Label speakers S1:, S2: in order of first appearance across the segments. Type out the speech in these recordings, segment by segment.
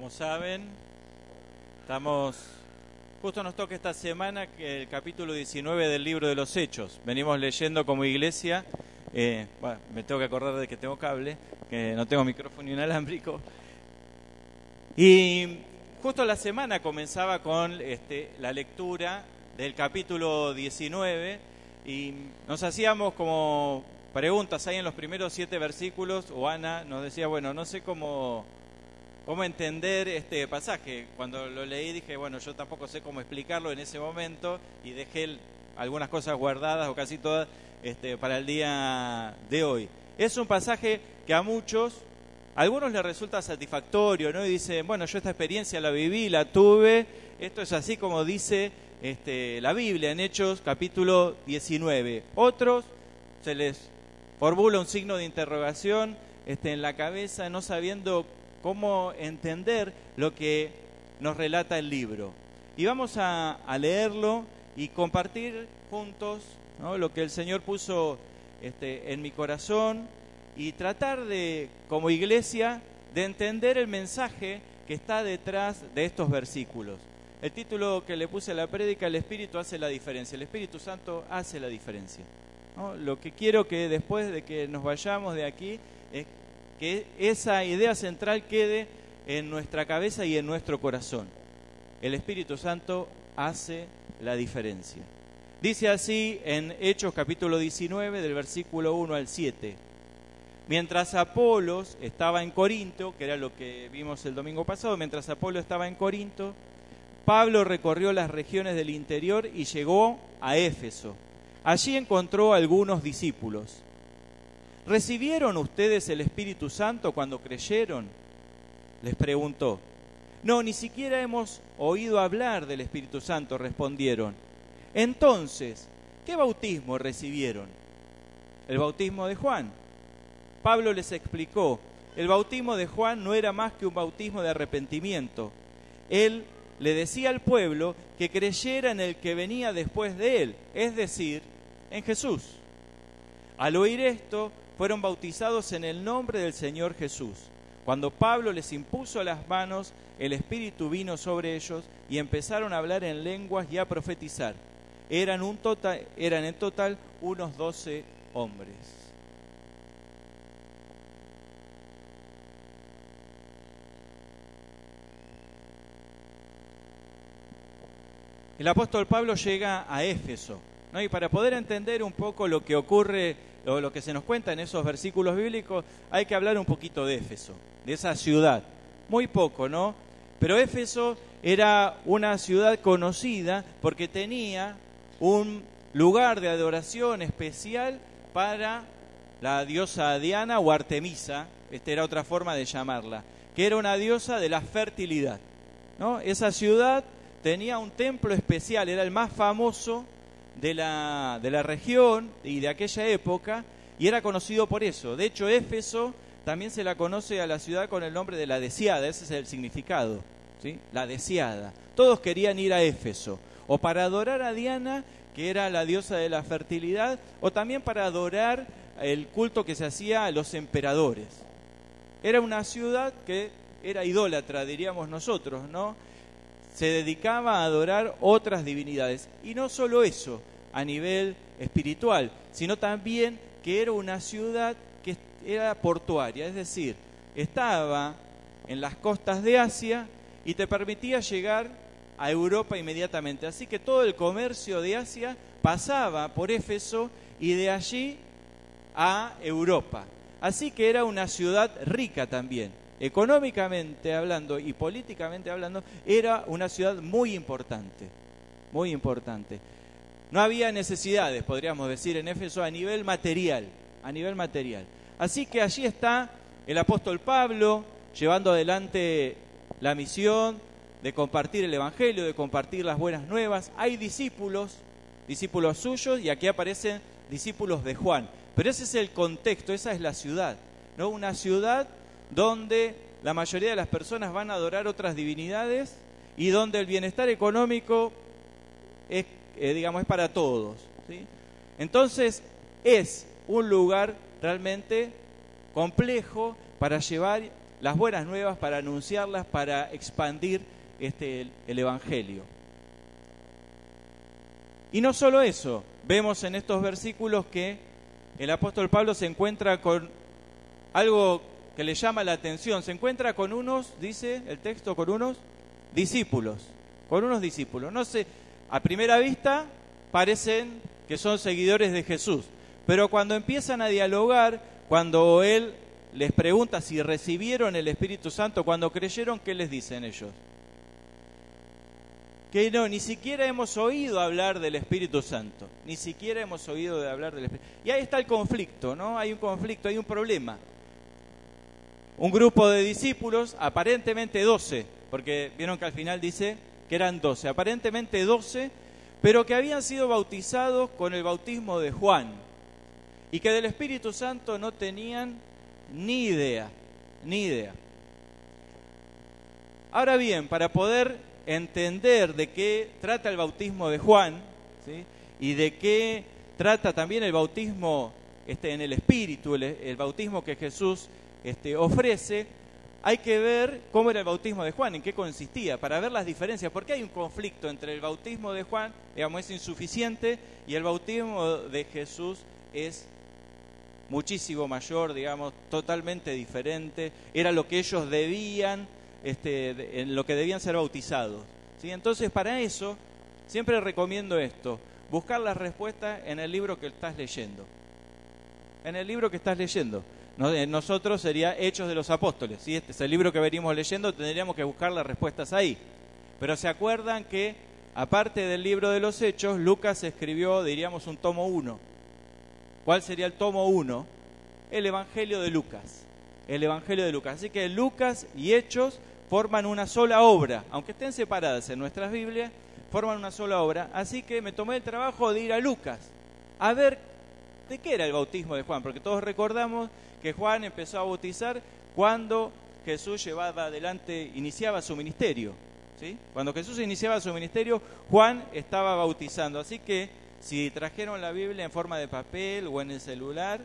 S1: como saben, estamos, justo nos toca esta semana que el capítulo 19 del libro de los Hechos. Venimos leyendo como iglesia, eh, bueno, me tengo que acordar de que tengo cable, que no tengo micrófono inalámbrico. Y justo la semana comenzaba con este, la lectura del capítulo 19 y nos hacíamos como preguntas ahí en los primeros siete versículos, o Ana nos decía, bueno, no sé cómo, cómo entender este pasaje. Cuando lo leí dije, bueno, yo tampoco sé cómo explicarlo en ese momento y dejé algunas cosas guardadas o casi todas este, para el día de hoy. Es un pasaje que a muchos, a algunos les resulta satisfactorio, ¿no? Y dicen, bueno, yo esta experiencia la viví, la tuve, esto es así como dice este, la Biblia en Hechos capítulo 19. Otros se les formula un signo de interrogación este, en la cabeza, no sabiendo cómo entender lo que nos relata el libro. Y vamos a, leerlo y compartir juntos lo que el Señor puso este, en mi corazón y tratar de, como iglesia, de entender el mensaje que está detrás de estos versículos. El título que le puse a la prédica, el Espíritu hace la diferencia. El Espíritu Santo hace la diferencia. Lo que quiero que después de que nos vayamos de aquí que esa idea central quede en nuestra cabeza y en nuestro corazón. El Espíritu Santo hace la diferencia. Dice así en Hechos capítulo 19 del versículo 1 al 7. Mientras Apolos estaba en Corinto, que era lo que vimos el domingo pasado, mientras Apolo estaba en Corinto, Pablo recorrió las regiones del interior y llegó a Éfeso Allí encontró algunos discípulos. ¿Recibieron ustedes el Espíritu Santo cuando creyeron? Les preguntó. No, ni siquiera hemos oído hablar del Espíritu Santo, respondieron. Entonces, ¿qué bautismo recibieron? El bautismo de Juan. Pablo les explicó, el bautismo de Juan no era más que un bautismo de arrepentimiento. Él le decía al pueblo que creyera en el que venía después de él, es decir, en Jesús. Al oír esto, fueron bautizados en el nombre del Señor Jesús. Cuando Pablo les impuso las manos, el Espíritu vino sobre ellos y empezaron a hablar en lenguas y a profetizar. Eran, un total, eran en total unos doce hombres. El apóstol Pablo llega a Éfeso, y para poder entender un poco lo que ocurre o lo que se nos cuenta en esos versículos bíblicos, hay que hablar un poquito de Éfeso, de esa ciudad. Muy poco, ¿no? Pero Éfeso era una ciudad conocida porque tenía un lugar de adoración especial para la diosa Diana o Artemisa, esta era otra forma de llamarla, que era una diosa de la fertilidad. ¿no? Esa ciudad tenía un templo especial, era el más famoso de la, de la región y de aquella época y era conocido por eso. De hecho, Éfeso también se la conoce a la ciudad con el nombre de la deseada, ese es el significado, ¿sí? la deseada. Todos querían ir a Éfeso, o para adorar a Diana, que era la diosa de la fertilidad, o también para adorar el culto que se hacía a los emperadores. Era una ciudad que era idólatra, diríamos nosotros, ¿no? Se dedicaba a adorar otras divinidades. Y no solo eso, a nivel espiritual, sino también que era una ciudad que era portuaria, es decir, estaba en las costas de Asia y te permitía llegar a Europa inmediatamente. Así que todo el comercio de Asia pasaba por Éfeso y de allí a Europa. Así que era una ciudad rica también. Económicamente hablando y políticamente hablando, era una ciudad muy importante, muy importante. No había necesidades, podríamos decir, en Éfeso a nivel material, a nivel material. Así que allí está el apóstol Pablo llevando adelante la misión de compartir el Evangelio, de compartir las buenas nuevas. Hay discípulos, discípulos suyos, y aquí aparecen discípulos de Juan. Pero ese es el contexto, esa es la ciudad, ¿no? Una ciudad donde la mayoría de las personas van a adorar otras divinidades y donde el bienestar económico es eh, digamos, es para todos. ¿sí? Entonces, es un lugar realmente complejo para llevar las buenas nuevas, para anunciarlas, para expandir este, el Evangelio. Y no solo eso, vemos en estos versículos que el apóstol Pablo se encuentra con algo que le llama la atención, se encuentra con unos, dice el texto, con unos discípulos, con unos discípulos. No sé, a primera vista parecen que son seguidores de Jesús, pero cuando empiezan a dialogar, cuando él les pregunta si recibieron el Espíritu Santo, cuando creyeron, ¿qué les dicen ellos? que no, ni siquiera hemos oído hablar del Espíritu Santo, ni siquiera hemos oído de hablar del Espíritu. Y ahí está el conflicto, ¿no? Hay un conflicto, hay un problema. Un grupo de discípulos, aparentemente doce, porque vieron que al final dice que eran doce, aparentemente doce, pero que habían sido bautizados con el bautismo de Juan y que del Espíritu Santo no tenían ni idea, ni idea. Ahora bien, para poder entender de qué trata el bautismo de Juan y de qué trata también el bautismo este, en el Espíritu, el, bautismo que Jesús este, ofrece, hay que ver cómo era el bautismo de Juan, en qué consistía, para ver las diferencias, porque hay un conflicto entre el bautismo de Juan, digamos, es insuficiente, y el bautismo de Jesús es muchísimo mayor, digamos, totalmente diferente, era lo que ellos debían este, en lo que debían ser bautizados. ¿sí? Entonces, para eso, siempre recomiendo esto, buscar la respuesta en el libro que estás leyendo. En el libro que estás leyendo. Nosotros sería Hechos de los Apóstoles. ¿sí? Este es el libro que venimos leyendo, tendríamos que buscar las respuestas ahí. Pero se acuerdan que, aparte del libro de los Hechos, Lucas escribió, diríamos, un tomo 1. ¿Cuál sería el tomo 1? El Evangelio de Lucas. El Evangelio de Lucas. Así que Lucas y Hechos forman una sola obra, aunque estén separadas en nuestras Biblias, forman una sola obra. Así que me tomé el trabajo de ir a Lucas a ver de qué era el bautismo de Juan, porque todos recordamos que Juan empezó a bautizar cuando Jesús llevaba adelante, iniciaba su ministerio. ¿sí? Cuando Jesús iniciaba su ministerio, Juan estaba bautizando. Así que si trajeron la Biblia en forma de papel o en el celular,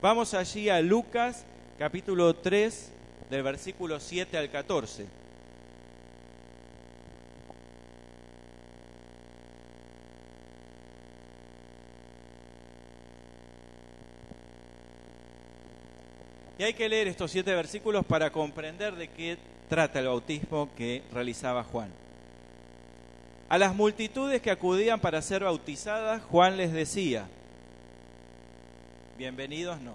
S1: vamos allí a Lucas capítulo 3, del versículo 7 al 14. Y hay que leer estos siete versículos para comprender de qué trata el bautismo que realizaba Juan. A las multitudes que acudían para ser bautizadas, Juan les decía, bienvenidos no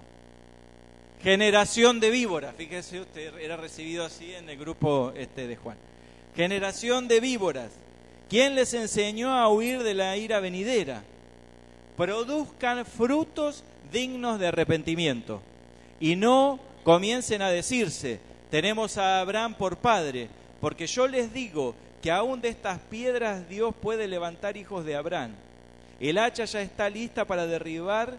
S1: Generación de víboras, fíjese usted, era recibido así en el grupo este de Juan. Generación de víboras, ¿quién les enseñó a huir de la ira venidera? Produzcan frutos dignos de arrepentimiento y no comiencen a decirse, tenemos a Abraham por padre, porque yo les digo que aún de estas piedras Dios puede levantar hijos de Abraham. El hacha ya está lista para derribar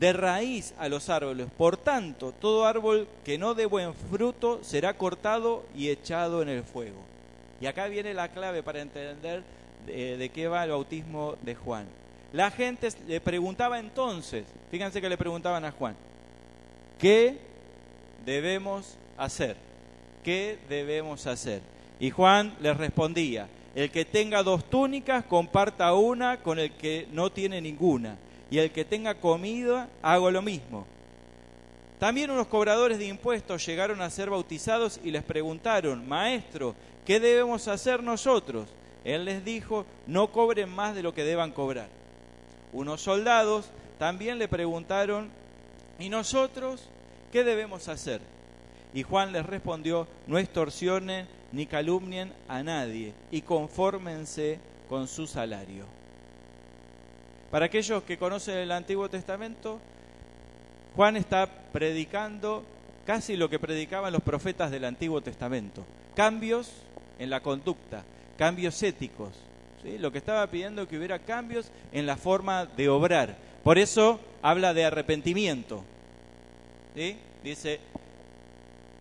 S1: de raíz a los árboles. Por tanto, todo árbol que no dé buen fruto será cortado y echado en el fuego. Y acá viene la clave para entender de, qué va el bautismo de Juan. La gente le preguntaba entonces, fíjense que le preguntaban a Juan, ¿qué debemos hacer? ¿Qué debemos hacer? Y Juan les respondía, el que tenga dos túnicas, comparta una con el que no tiene ninguna y el que tenga comida, hago lo mismo. También unos cobradores de impuestos llegaron a ser bautizados y les preguntaron, Maestro, ¿qué debemos hacer nosotros? Él les dijo, no cobren más de lo que deban cobrar. Unos soldados también le preguntaron, ¿y nosotros qué debemos hacer? Y Juan les respondió, no extorsionen ni calumnien a nadie y confórmense con su salario. Para aquellos que conocen el Antiguo Testamento, Juan está predicando casi lo que predicaban los profetas del Antiguo Testamento. Cambios en la conducta, cambios éticos. ¿sí? Lo que estaba pidiendo que hubiera cambios en la forma de obrar. Por eso habla de arrepentimiento. Dice,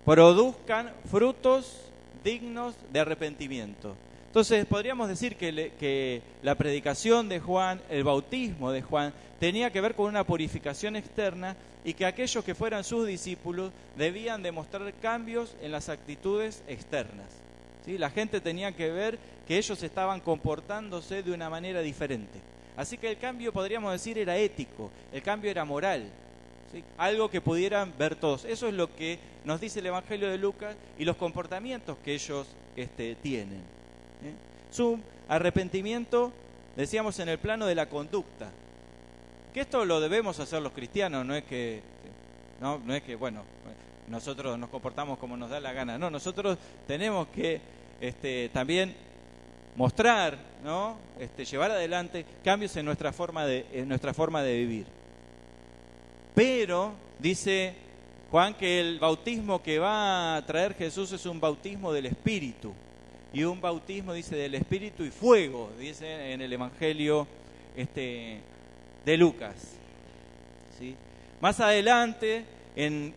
S1: produzcan frutos dignos de arrepentimiento. Entonces podríamos decir que, que, la predicación de Juan, el bautismo de Juan, tenía que ver con una purificación externa y que aquellos que fueran sus discípulos debían demostrar cambios en las actitudes externas. La gente tenía que ver que ellos estaban comportándose de una manera diferente. Así que el cambio, podríamos decir, era ético, el cambio era moral, algo que pudieran ver todos. Eso es lo que nos dice el Evangelio de Lucas y los comportamientos que ellos este, tienen. ¿eh? Su arrepentimiento, decíamos, en el plano de la conducta. Que esto lo debemos hacer los cristianos, no es que, no, es que bueno, nosotros nos comportamos como nos da la gana. No, nosotros tenemos que este, también mostrar. Este, llevar adelante cambios en nuestra forma de, en nuestra forma de vivir. Pero dice Juan que el bautismo que va a traer Jesús es un bautismo del Espíritu. Y un bautismo, dice, del Espíritu y fuego, dice en el Evangelio este, de Lucas. Más adelante, en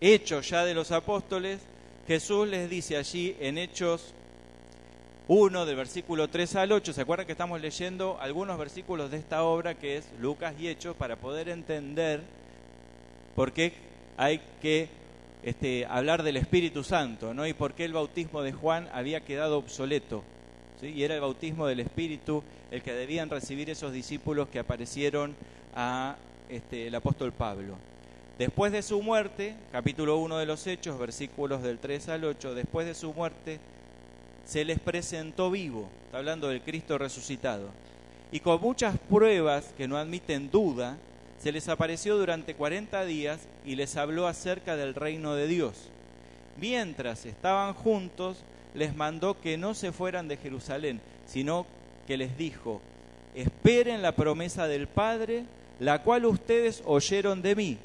S1: Hechos ya de los Apóstoles, Jesús les dice allí en Hechos 1, del versículo 3 al 8. ¿Se acuerdan que estamos leyendo algunos versículos de esta obra que es Lucas y Hechos para poder entender por qué hay que este, hablar del Espíritu Santo, ¿no? Y por qué el bautismo de Juan había quedado obsoleto. Y era el bautismo del Espíritu el que debían recibir esos discípulos que aparecieron a este, el apóstol Pablo. Después de su muerte, capítulo 1 de los Hechos, versículos del 3 al 8, después de su muerte, se les presentó vivo, está hablando del Cristo resucitado, y con muchas pruebas que no admiten duda, se les apareció durante cuarenta días y les habló acerca del reino de Dios. Mientras estaban juntos, les mandó que no se fueran de Jerusalén, sino que les dijo, esperen la promesa del Padre, la cual ustedes oyeron de mí.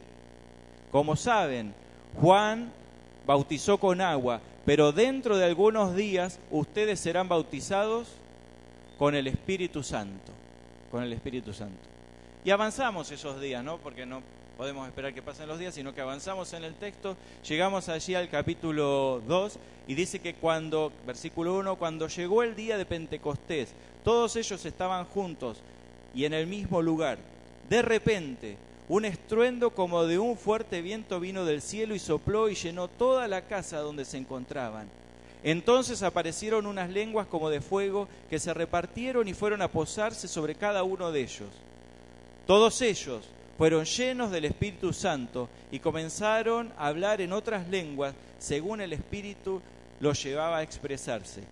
S1: Como saben, Juan bautizó con agua, pero dentro de algunos días ustedes serán bautizados con el Espíritu Santo, con el Espíritu Santo. Y avanzamos esos días, ¿no? Porque no podemos esperar que pasen los días, sino que avanzamos en el texto, llegamos allí al capítulo 2 y dice que cuando, versículo 1, cuando llegó el día de Pentecostés, todos ellos estaban juntos y en el mismo lugar. De repente, un estruendo como de un fuerte viento vino del cielo y sopló y llenó toda la casa donde se encontraban. Entonces aparecieron unas lenguas como de fuego que se repartieron y fueron a posarse sobre cada uno de ellos. Todos ellos fueron llenos del Espíritu Santo y comenzaron a hablar en otras lenguas según el Espíritu los llevaba a expresarse.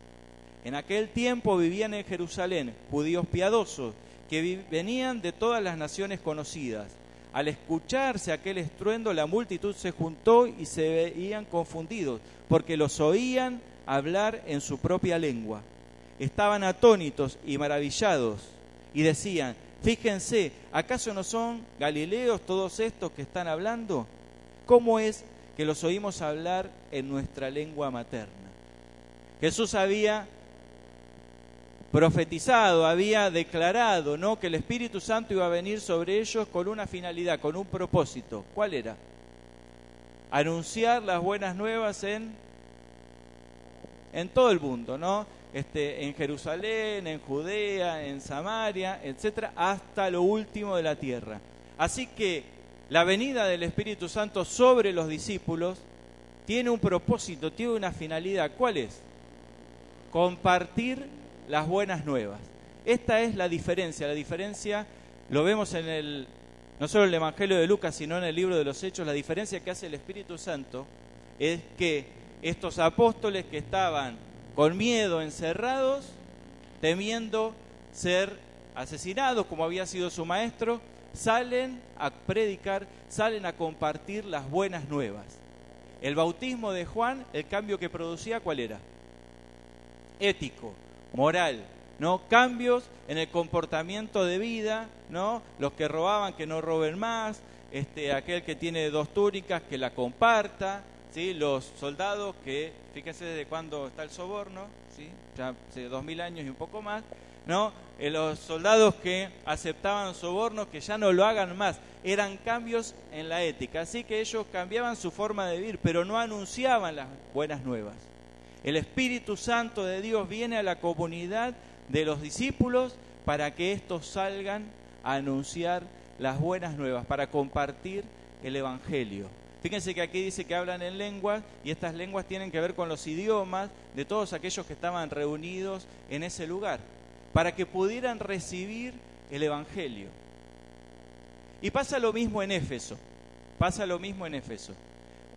S1: En aquel tiempo vivían en Jerusalén judíos piadosos que venían de todas las naciones conocidas. Al escucharse aquel estruendo, la multitud se juntó y se veían confundidos, porque los oían hablar en su propia lengua. Estaban atónitos y maravillados, y decían, fíjense, ¿acaso no son galileos todos estos que están hablando? ¿Cómo es que los oímos hablar en nuestra lengua materna? Jesús había profetizado, había declarado, ¿no? Que el Espíritu Santo iba a venir sobre ellos con una finalidad, con un propósito. ¿Cuál era? Anunciar las buenas nuevas en, en todo el mundo, ¿no? Este, en Jerusalén, en Judea, en Samaria, etcétera, hasta lo último de la tierra. Así que la venida del Espíritu Santo sobre los discípulos tiene un propósito, tiene una finalidad. ¿Cuál es? Compartir las buenas nuevas. Esta es la diferencia. La diferencia lo vemos en el, no solo en el Evangelio de Lucas, sino en el libro de los Hechos. La diferencia que hace el Espíritu Santo es que estos apóstoles que estaban con miedo encerrados, temiendo ser asesinados como había sido su maestro, salen a predicar, salen a compartir las buenas nuevas. El bautismo de Juan, el cambio que producía, ¿cuál era? Ético, moral, ¿no? Cambios en el comportamiento de vida, ¿no? Los que robaban que no roben más, este, aquel que tiene dos túnicas que la comparta, ¿sí? Los soldados que, fíjense desde cuándo está el soborno, ¿sí? Ya hace dos mil años y un poco más, ¿no? Eh, los soldados que aceptaban sobornos que ya no lo hagan más, eran cambios en la ética, así que ellos cambiaban su forma de vivir, pero no anunciaban las buenas nuevas. El Espíritu Santo de Dios viene a la comunidad de los discípulos para que estos salgan a anunciar las buenas nuevas, para compartir el Evangelio. Fíjense que aquí dice que hablan en lenguas y estas lenguas tienen que ver con los idiomas de todos aquellos que estaban reunidos en ese lugar, para que pudieran recibir el Evangelio. Y pasa lo mismo en Éfeso, pasa lo mismo en Éfeso.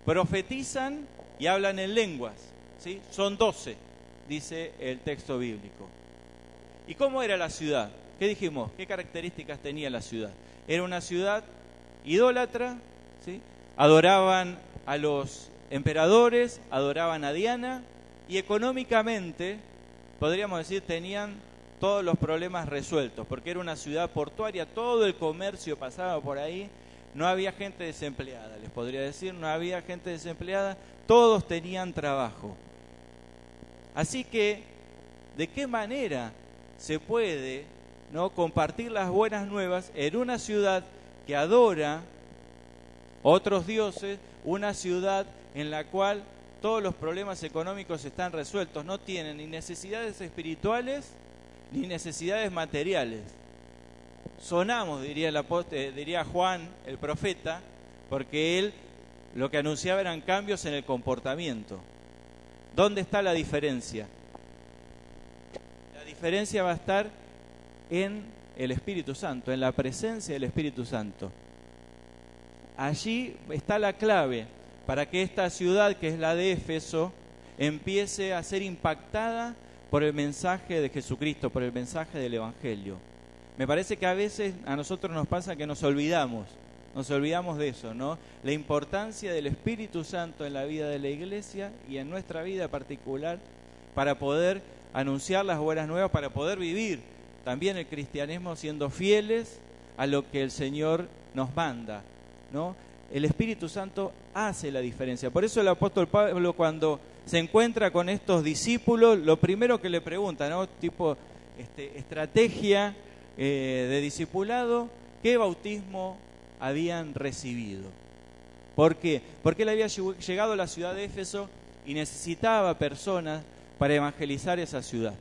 S1: Profetizan y hablan en lenguas, Son doce, dice el texto bíblico. ¿Y cómo era la ciudad? ¿Qué dijimos? ¿Qué características tenía la ciudad? Era una ciudad idólatra, ¿sí? adoraban a los emperadores, adoraban a Diana y económicamente, podríamos decir, tenían todos los problemas resueltos, porque era una ciudad portuaria, todo el comercio pasaba por ahí, no había gente desempleada, les podría decir, no había gente desempleada, todos tenían trabajo. Así que, ¿de qué manera se puede ¿no? compartir las buenas nuevas en una ciudad que adora otros dioses, una ciudad en la cual todos los problemas económicos están resueltos, no tienen ni necesidades espirituales ni necesidades materiales. Sonamos, diría, el eh, diría Juan, el profeta, porque él lo que anunciaba eran cambios en el comportamiento. ¿Dónde está la diferencia? La diferencia va a estar en el Espíritu Santo, en la presencia del Espíritu Santo. Allí está la clave para que esta ciudad, que es la de Éfeso, empiece a ser impactada por el mensaje de Jesucristo, por el mensaje del Evangelio. Me parece que a veces a nosotros nos pasa que nos olvidamos, nos olvidamos de eso, ¿no? La importancia del Espíritu Santo en la vida de la iglesia y en nuestra vida particular para poder anunciar las buenas nuevas, para poder vivir también el cristianismo siendo fieles a lo que el Señor nos manda, ¿no? El Espíritu Santo hace la diferencia. Por eso el apóstol Pablo cuando se encuentra con estos discípulos, lo primero que le pregunta, ¿no? Tipo este, estrategia eh, de discipulado, ¿qué bautismo habían recibido? ¿Por qué? Porque él había llegado a la ciudad de Éfeso y necesitaba personas para evangelizar esa ciudad.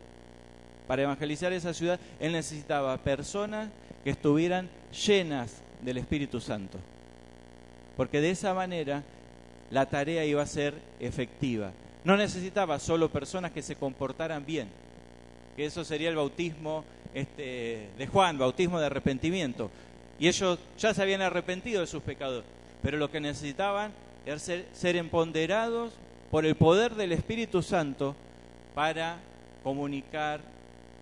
S1: Para evangelizar esa ciudad, él necesitaba personas que estuvieran llenas del Espíritu Santo porque de esa manera la tarea iba a ser efectiva. No necesitaba solo personas que se comportaran bien, que eso sería el bautismo este, de Juan, bautismo de arrepentimiento. Y ellos ya se habían arrepentido de sus pecados, pero lo que necesitaban era ser, ser empoderados por el poder del Espíritu Santo para comunicar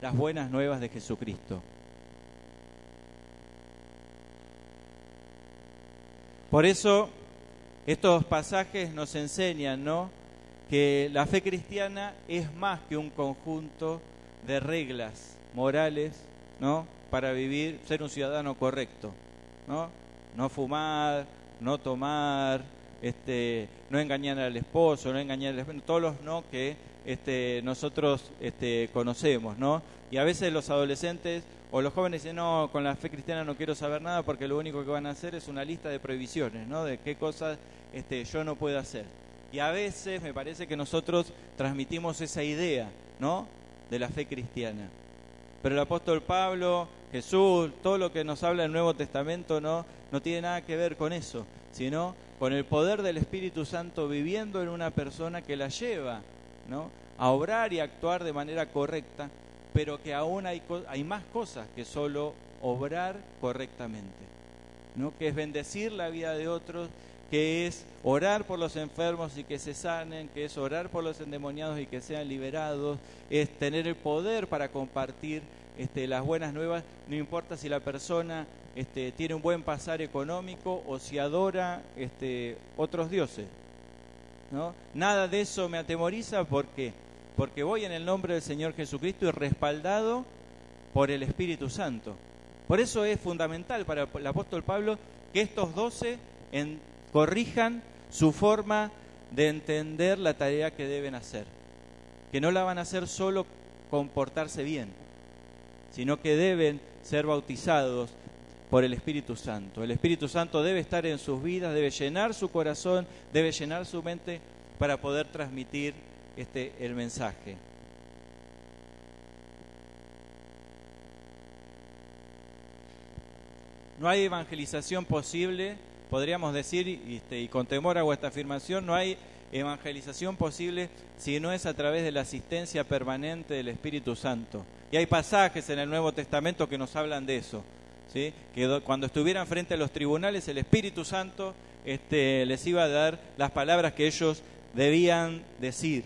S1: las buenas nuevas de Jesucristo. Por eso estos pasajes nos enseñan, ¿no? que la fe cristiana es más que un conjunto de reglas morales, ¿no? Para vivir, ser un ciudadano correcto, ¿no? No fumar, no tomar, este, no engañar al esposo, no engañar al esposo, todos los no que este, nosotros este, conocemos, ¿no? Y a veces los adolescentes o los jóvenes dicen, no, con la fe cristiana no quiero saber nada porque lo único que van a hacer es una lista de prohibiciones, ¿no? De qué cosas este, yo no puedo hacer. Y a veces me parece que nosotros transmitimos esa idea, ¿no? De la fe cristiana. Pero el apóstol Pablo, Jesús, todo lo que nos habla el Nuevo Testamento, ¿no? No tiene nada que ver con eso, sino con el poder del Espíritu Santo viviendo en una persona que la lleva, ¿no? A obrar y actuar de manera correcta pero que aún hay, hay más cosas que solo obrar correctamente, ¿no? que es bendecir la vida de otros, que es orar por los enfermos y que se sanen, que es orar por los endemoniados y que sean liberados, es tener el poder para compartir este, las buenas nuevas, no importa si la persona este, tiene un buen pasar económico o si adora este, otros dioses. ¿no? Nada de eso me atemoriza porque porque voy en el nombre del Señor Jesucristo y respaldado por el Espíritu Santo. Por eso es fundamental para el apóstol Pablo que estos doce corrijan su forma de entender la tarea que deben hacer. Que no la van a hacer solo comportarse bien, sino que deben ser bautizados por el Espíritu Santo. El Espíritu Santo debe estar en sus vidas, debe llenar su corazón, debe llenar su mente para poder transmitir este, el mensaje. No hay evangelización posible, podríamos decir, y, este, y con temor hago esta afirmación, no hay evangelización posible si no es a través de la asistencia permanente del Espíritu Santo. Y hay pasajes en el Nuevo Testamento que nos hablan de eso. Que cuando estuvieran frente a los tribunales, el Espíritu Santo este, les iba a dar las palabras que ellos debían decir.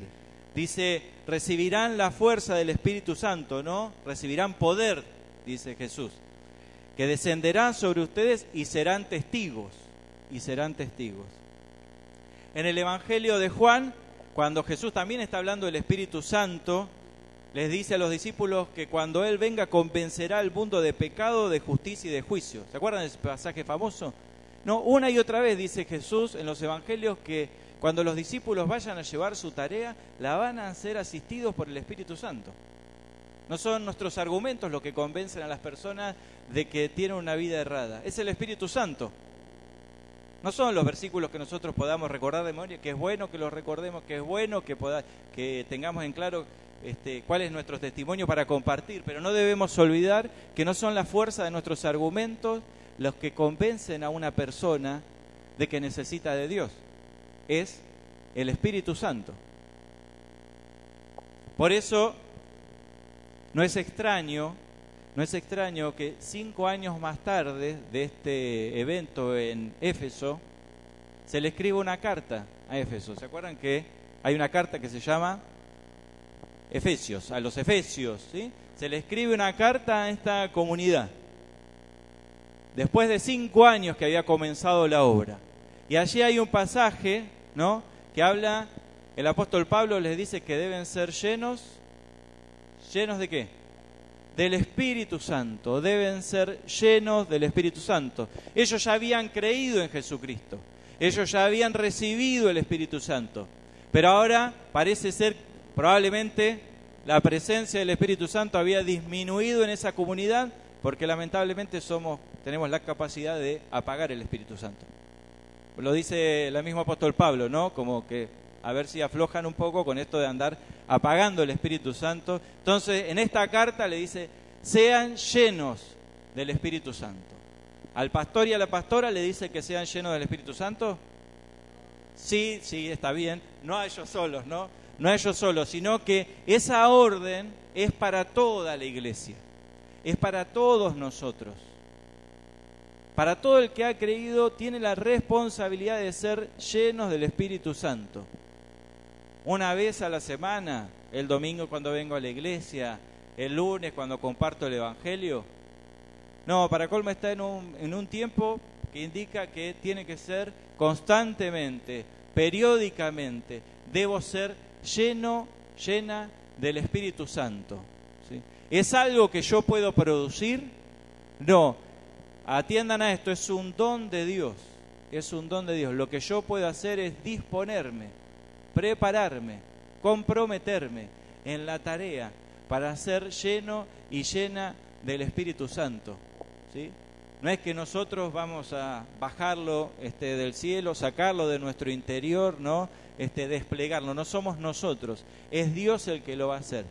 S1: Dice, recibirán la fuerza del Espíritu Santo, ¿no? Recibirán poder, dice Jesús, que descenderán sobre ustedes y serán testigos, y serán testigos. En el Evangelio de Juan, cuando Jesús también está hablando del Espíritu Santo, les dice a los discípulos que cuando Él venga convencerá al mundo de pecado, de justicia y de juicio. ¿Se acuerdan de ese pasaje famoso? No, una y otra vez dice Jesús en los Evangelios que cuando los discípulos vayan a llevar su tarea, la van a ser asistidos por el Espíritu Santo. No son nuestros argumentos los que convencen a las personas de que tienen una vida errada, es el Espíritu Santo. No son los versículos que nosotros podamos recordar de memoria, que es bueno que los recordemos, que es bueno que, tengamos en claro este, cuál es nuestro testimonio para compartir, pero no debemos olvidar que no son la fuerza de nuestros argumentos los que convencen a una persona de que necesita de Dios es el Espíritu Santo. Por eso no es extraño, no es extraño que cinco años más tarde de este evento en Éfeso se le escriba una carta a Éfeso. ¿Se acuerdan que hay una carta que se llama Efesios, a los Efesios? ¿sí? Se le escribe una carta a esta comunidad después de cinco años que había comenzado la obra. Y allí hay un pasaje, ¿no? Que habla, el apóstol Pablo les dice que deben ser llenos, llenos de qué? Del Espíritu Santo, deben ser llenos del Espíritu Santo. Ellos ya habían creído en Jesucristo, ellos ya habían recibido el Espíritu Santo, pero ahora parece ser probablemente la presencia del Espíritu Santo había disminuido en esa comunidad porque lamentablemente somos, tenemos la capacidad de apagar el Espíritu Santo. Lo dice el mismo apóstol Pablo, ¿no? Como que a ver si aflojan un poco con esto de andar apagando el Espíritu Santo. Entonces, en esta carta le dice, sean llenos del Espíritu Santo. Al pastor y a la pastora le dice que sean llenos del Espíritu Santo. Sí, sí, está bien. No a ellos solos, ¿no? No a ellos solos, sino que esa orden es para toda la iglesia es para todos nosotros. Para todo el que ha creído tiene la responsabilidad de ser llenos del Espíritu Santo. Una vez a la semana, el domingo cuando vengo a la iglesia, el lunes cuando comparto el Evangelio. No, para colma está en un, en un tiempo que indica que tiene que ser constantemente, periódicamente. Debo ser lleno, llena del Espíritu Santo. ¿Es algo que yo puedo producir? No. Atiendan a esto, es un don de Dios. Es un don de Dios. Lo que yo puedo hacer es disponerme, prepararme, comprometerme en la tarea para ser lleno y llena del Espíritu Santo. ¿sí? No es que nosotros vamos a bajarlo este, del cielo, sacarlo de nuestro interior, ¿no? Este, desplegarlo. No somos nosotros, es Dios el que lo va a hacer.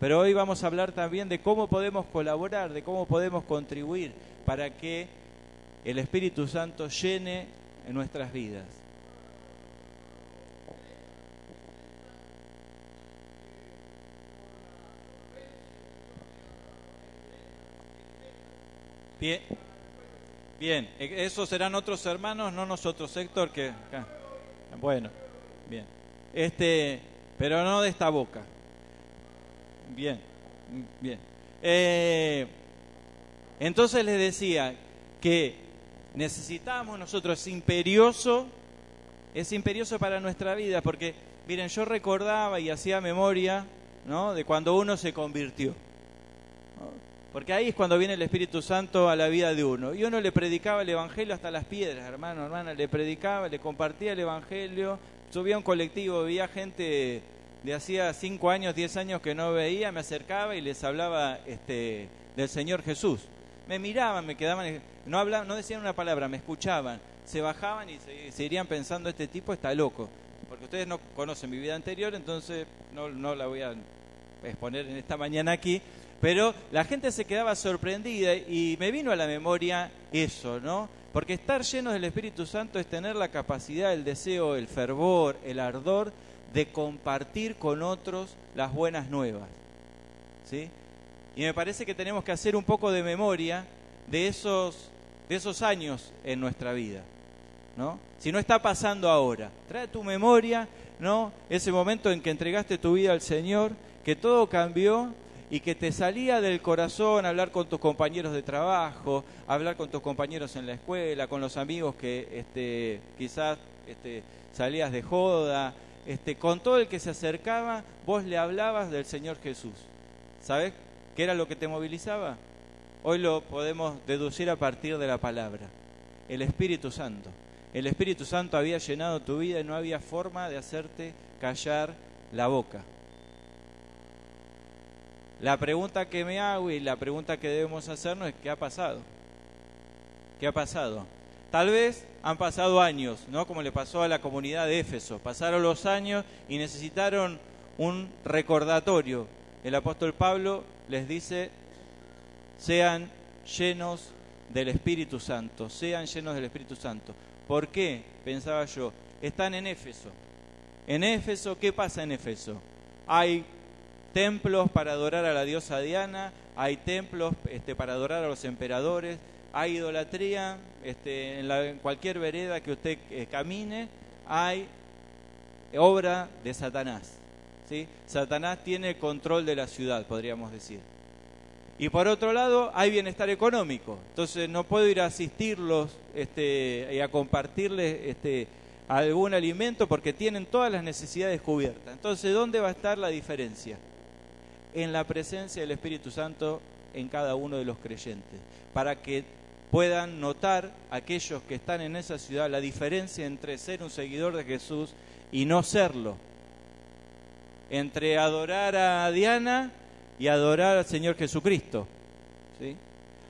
S1: Pero hoy vamos a hablar también de cómo podemos colaborar, de cómo podemos contribuir para que el Espíritu Santo llene en nuestras vidas. Bien, bien, esos serán otros hermanos, no nosotros, Héctor, que bueno, bien, este, pero no de esta boca. Bien, bien. Eh, entonces les decía que necesitamos nosotros, es imperioso, es imperioso para nuestra vida, porque, miren, yo recordaba y hacía memoria, ¿no? De cuando uno se convirtió. Porque ahí es cuando viene el Espíritu Santo a la vida de uno. Y uno le predicaba el Evangelio hasta las piedras, hermano, hermana, le predicaba, le compartía el Evangelio, subía un colectivo, veía gente de hacía cinco años, diez años que no veía, me acercaba y les hablaba este, del Señor Jesús. Me miraban, me quedaban, no, hablaban, no decían una palabra, me escuchaban, se bajaban y se, irían pensando, este tipo está loco. porque ustedes no conocen mi vida anterior, entonces no, no la voy a exponer en esta mañana aquí, pero la gente se quedaba sorprendida y me vino a la memoria eso, ¿no? Porque estar llenos del Espíritu Santo es tener la capacidad, el deseo, el fervor, el ardor de compartir con otros las buenas nuevas. ¿Sí? Y me parece que tenemos que hacer un poco de memoria de esos, de esos años en nuestra vida. ¿no? Si no está pasando ahora, trae tu memoria, ¿no? Ese momento en que entregaste tu vida al Señor, que todo cambió y que te salía del corazón hablar con tus compañeros de trabajo, hablar con tus compañeros en la escuela, con los amigos que este, quizás este, salías de joda, este, con todo el que se acercaba, vos le hablabas del Señor Jesús. ¿Sabes qué era lo que te movilizaba? Hoy lo podemos deducir a partir de la palabra, el Espíritu Santo. El Espíritu Santo había llenado tu vida y no había forma de hacerte callar la boca. La pregunta que me hago y la pregunta que debemos hacernos es ¿qué ha pasado? ¿Qué ha pasado? Tal vez han pasado años, ¿no? Como le pasó a la comunidad de Éfeso. Pasaron los años y necesitaron un recordatorio. El apóstol Pablo les dice, sean llenos del Espíritu Santo, sean llenos del Espíritu Santo. ¿Por qué? Pensaba yo. Están en Éfeso. En Éfeso, ¿qué pasa en Éfeso? Hay templos para adorar a la diosa Diana, hay templos este, para adorar a los emperadores, hay idolatría este, en, cualquier vereda que usted eh, camine, hay obra de Satanás. Satanás tiene control de la ciudad, podríamos decir. Y por otro lado, hay bienestar económico. Entonces no puedo ir a asistirlos este, y a compartirles este, algún alimento porque tienen todas las necesidades cubiertas. Entonces, ¿dónde va a estar la diferencia? En la presencia del Espíritu Santo en cada uno de los creyentes, para que puedan notar aquellos que están en esa ciudad la diferencia entre ser un seguidor de Jesús y no serlo, entre adorar a Diana y adorar al Señor Jesucristo. ¿sí?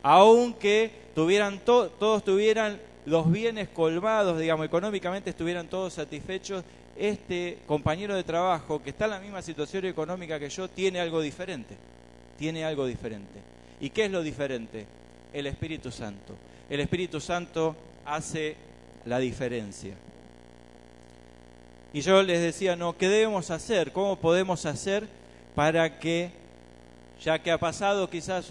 S1: Aunque tuvieran todos tuvieran los bienes colmados, digamos, económicamente estuvieran todos satisfechos, este compañero de trabajo que está en la misma situación económica que yo tiene algo diferente. Tiene algo diferente. ¿Y qué es lo diferente? El Espíritu Santo. El Espíritu Santo hace la diferencia. Y yo les decía, no, ¿qué debemos hacer? ¿Cómo podemos hacer para que ya que ha pasado quizás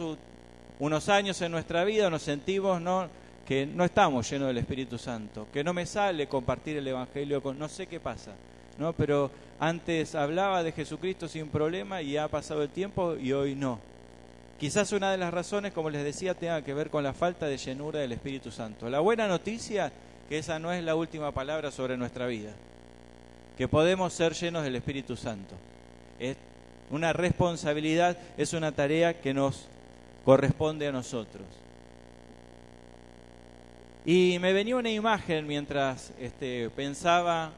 S1: unos años en nuestra vida, nos sentimos ¿no? Que no estamos llenos del Espíritu Santo, que no me sale compartir el Evangelio con no sé qué pasa, ¿no? pero antes hablaba de Jesucristo sin problema y ha pasado el tiempo y hoy no. Quizás una de las razones, como les decía, tenga que ver con la falta de llenura del Espíritu Santo. La buena noticia que esa no es la última palabra sobre nuestra vida, que podemos ser llenos del Espíritu Santo. Es una responsabilidad, es una tarea que nos corresponde a nosotros. Y me venía una imagen mientras este, pensaba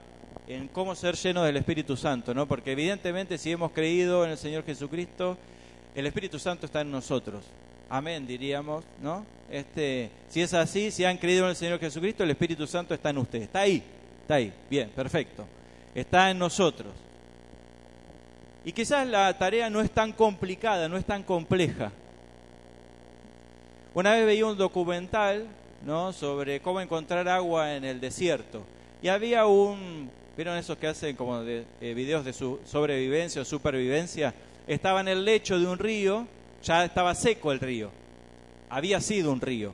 S1: en cómo ser lleno del Espíritu Santo, ¿no? Porque evidentemente si hemos creído en el Señor Jesucristo, el Espíritu Santo está en nosotros. Amén, diríamos, ¿no? Este, si es así, si han creído en el Señor Jesucristo, el Espíritu Santo está en ustedes. Está ahí, está ahí. Bien, perfecto. Está en nosotros. Y quizás la tarea no es tan complicada, no es tan compleja. Una vez veía un documental ¿no? sobre cómo encontrar agua en el desierto. Y había un, ¿vieron esos que hacen como de, eh, videos de su sobrevivencia o supervivencia? Estaba en el lecho de un río, ya estaba seco el río. Había sido un río.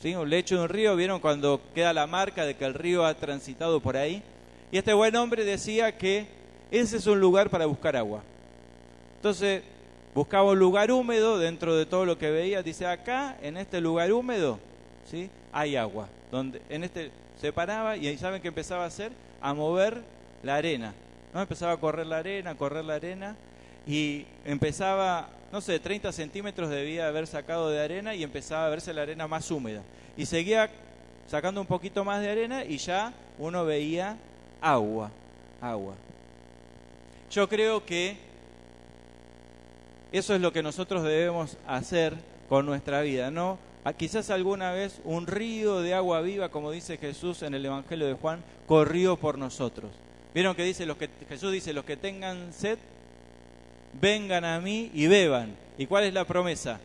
S1: ¿sí? Un lecho de un río, ¿vieron cuando queda la marca de que el río ha transitado por ahí? Y este buen hombre decía que ese es un lugar para buscar agua. Entonces, buscaba un lugar húmedo dentro de todo lo que veía. Dice, acá, en este lugar húmedo, ¿sí? Hay agua. Donde, en este, se paraba y ahí saben que empezaba a hacer, a mover la arena. ¿no? Empezaba a correr la arena, a correr la arena, y empezaba, no sé, 30 centímetros debía haber sacado de arena y empezaba a verse la arena más húmeda. Y seguía sacando un poquito más de arena y ya uno veía agua, agua. Yo creo que eso es lo que nosotros debemos hacer con nuestra vida, ¿no? Ah, quizás alguna vez un río de agua viva, como dice Jesús en el Evangelio de Juan, corrió por nosotros. Vieron que dice los que Jesús dice los que tengan sed vengan a mí y beban. ¿Y cuál es la promesa?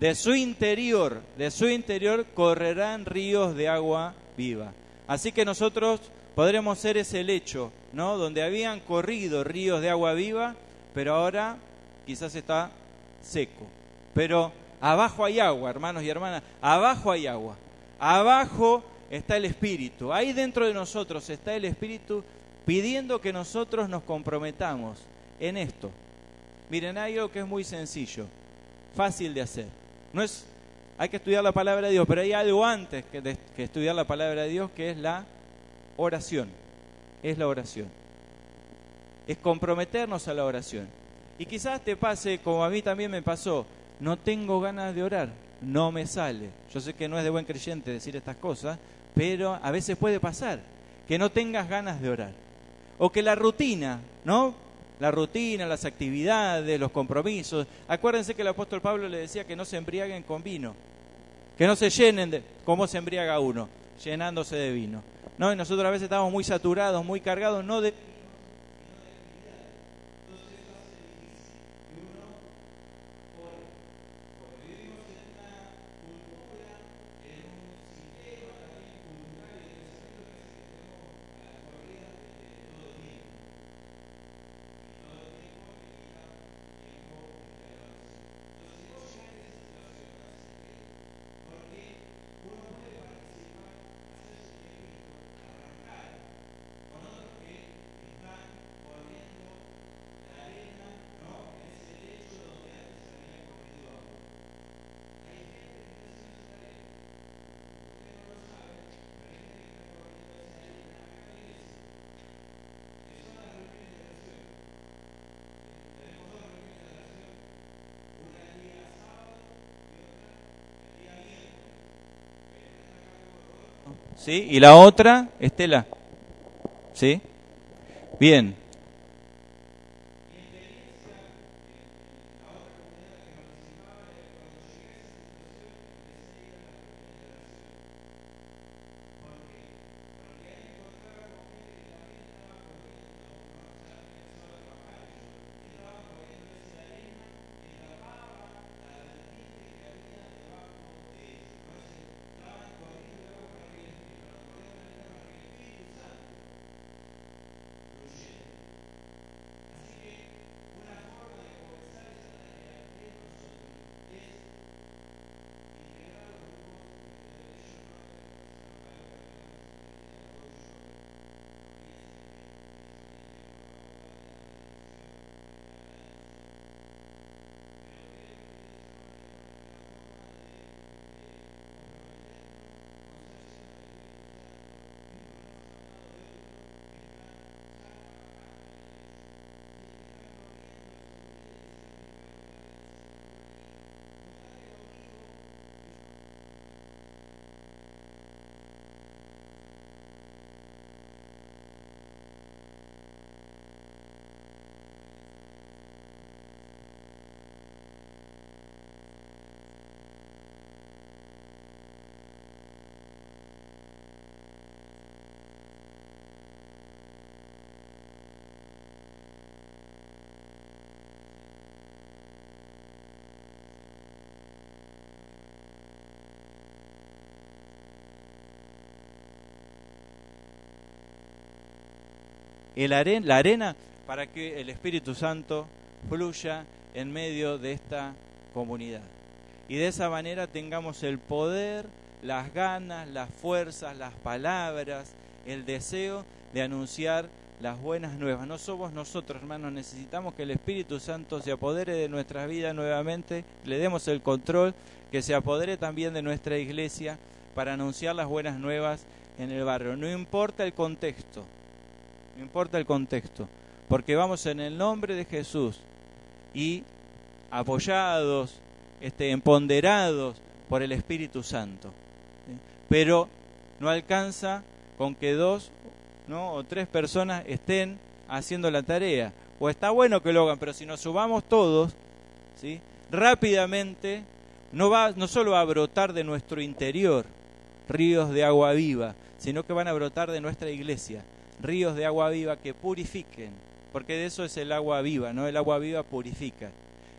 S1: De su interior, de su interior correrán ríos de agua viva. Así que nosotros podremos ser ese lecho, ¿no? Donde habían corrido ríos de agua viva, pero ahora quizás está seco. Pero abajo hay agua, hermanos y hermanas, abajo hay agua. Abajo está el Espíritu. Ahí dentro de nosotros está el Espíritu pidiendo que nosotros nos comprometamos en esto. Miren, hay algo que es muy sencillo, fácil de hacer. No es, hay que estudiar la palabra de Dios, pero hay algo antes que, que estudiar la palabra de Dios que es la oración. Es la oración. Es comprometernos a la oración. Y quizás te pase, como a mí también me pasó, no tengo ganas de orar, no me sale. Yo sé que no es de buen creyente decir estas cosas, pero a veces puede pasar que no tengas ganas de orar. O que la rutina, ¿no? La rutina, las actividades, los compromisos. Acuérdense que el apóstol Pablo le decía que no se embriaguen con vino, que no se llenen de... ¿Cómo se embriaga uno? Llenándose de vino. ¿No? Y nosotros a veces estamos muy saturados, muy cargados, no de ¿sí? Y la otra, Estela, ¿sí? Bien, la arena para que el Espíritu Santo fluya en medio de esta comunidad. Y de esa manera tengamos el poder, las ganas, las fuerzas, las palabras, el deseo de anunciar las buenas nuevas. No somos nosotros, hermanos, necesitamos que el Espíritu Santo se apodere de nuestra vida nuevamente, le demos el control, que se apodere también de nuestra iglesia para anunciar las buenas nuevas en el barrio. No importa el contexto, no importa el contexto, porque vamos en el nombre de Jesús y apoyados, este, empoderados por el Espíritu Santo. Pero no alcanza con que dos ¿no? o tres personas estén haciendo la tarea. O está bueno que lo hagan, pero si nos subamos todos, ¿sí? rápidamente no, va, no solo va a brotar de nuestro interior ríos de agua viva, sino que van a brotar de nuestra iglesia ríos de agua viva que purifiquen, porque de eso es el agua viva, ¿no? El agua viva purifica,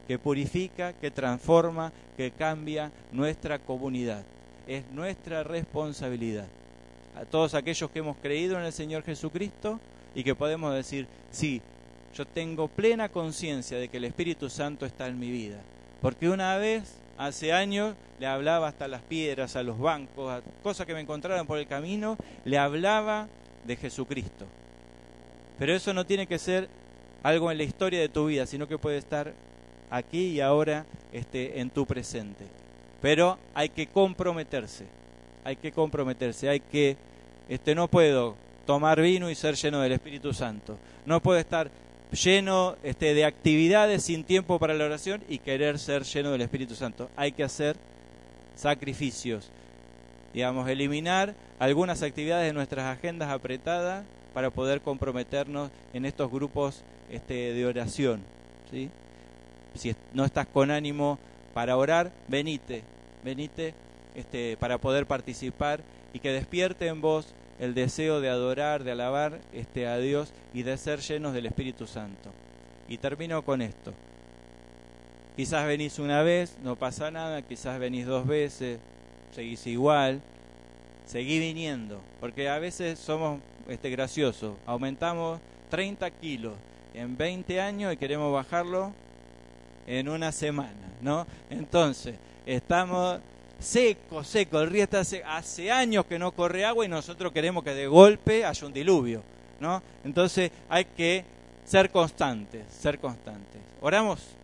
S1: que purifica, que transforma, que cambia nuestra comunidad. Es nuestra responsabilidad. A todos aquellos que hemos creído en el Señor Jesucristo y que podemos decir, sí, yo tengo plena conciencia de que el Espíritu Santo está en mi vida. Porque una vez, hace años, le hablaba hasta las piedras, a los bancos, a cosas que me encontraron por el camino, le hablaba de Jesucristo. Pero eso no tiene que ser algo en la historia de tu vida, sino que puede estar aquí y ahora este, en tu presente. Pero hay que comprometerse, hay que comprometerse, hay que, este, no puedo tomar vino y ser lleno del Espíritu Santo, no puedo estar lleno este, de actividades sin tiempo para la oración y querer ser lleno del Espíritu Santo. Hay que hacer sacrificios, digamos, eliminar algunas actividades de nuestras agendas apretadas para poder comprometernos en estos grupos este, de oración. ¿sí? Si no estás con ánimo para orar, venite, venite este, para poder participar y que despierte en vos el deseo de adorar, de alabar este, a Dios y de ser llenos del Espíritu Santo. Y termino con esto. Quizás venís una vez, no pasa nada, quizás venís dos veces, seguís igual, seguí viniendo, porque a veces somos este, graciosos, aumentamos 30 kilos en 20 años y queremos bajarlo en una semana, ¿no? Entonces, estamos seco, seco, el río está hace, hace años que no corre agua y nosotros queremos que de golpe haya un diluvio, ¿no? Entonces hay que ser constantes, ser constantes. Oramos.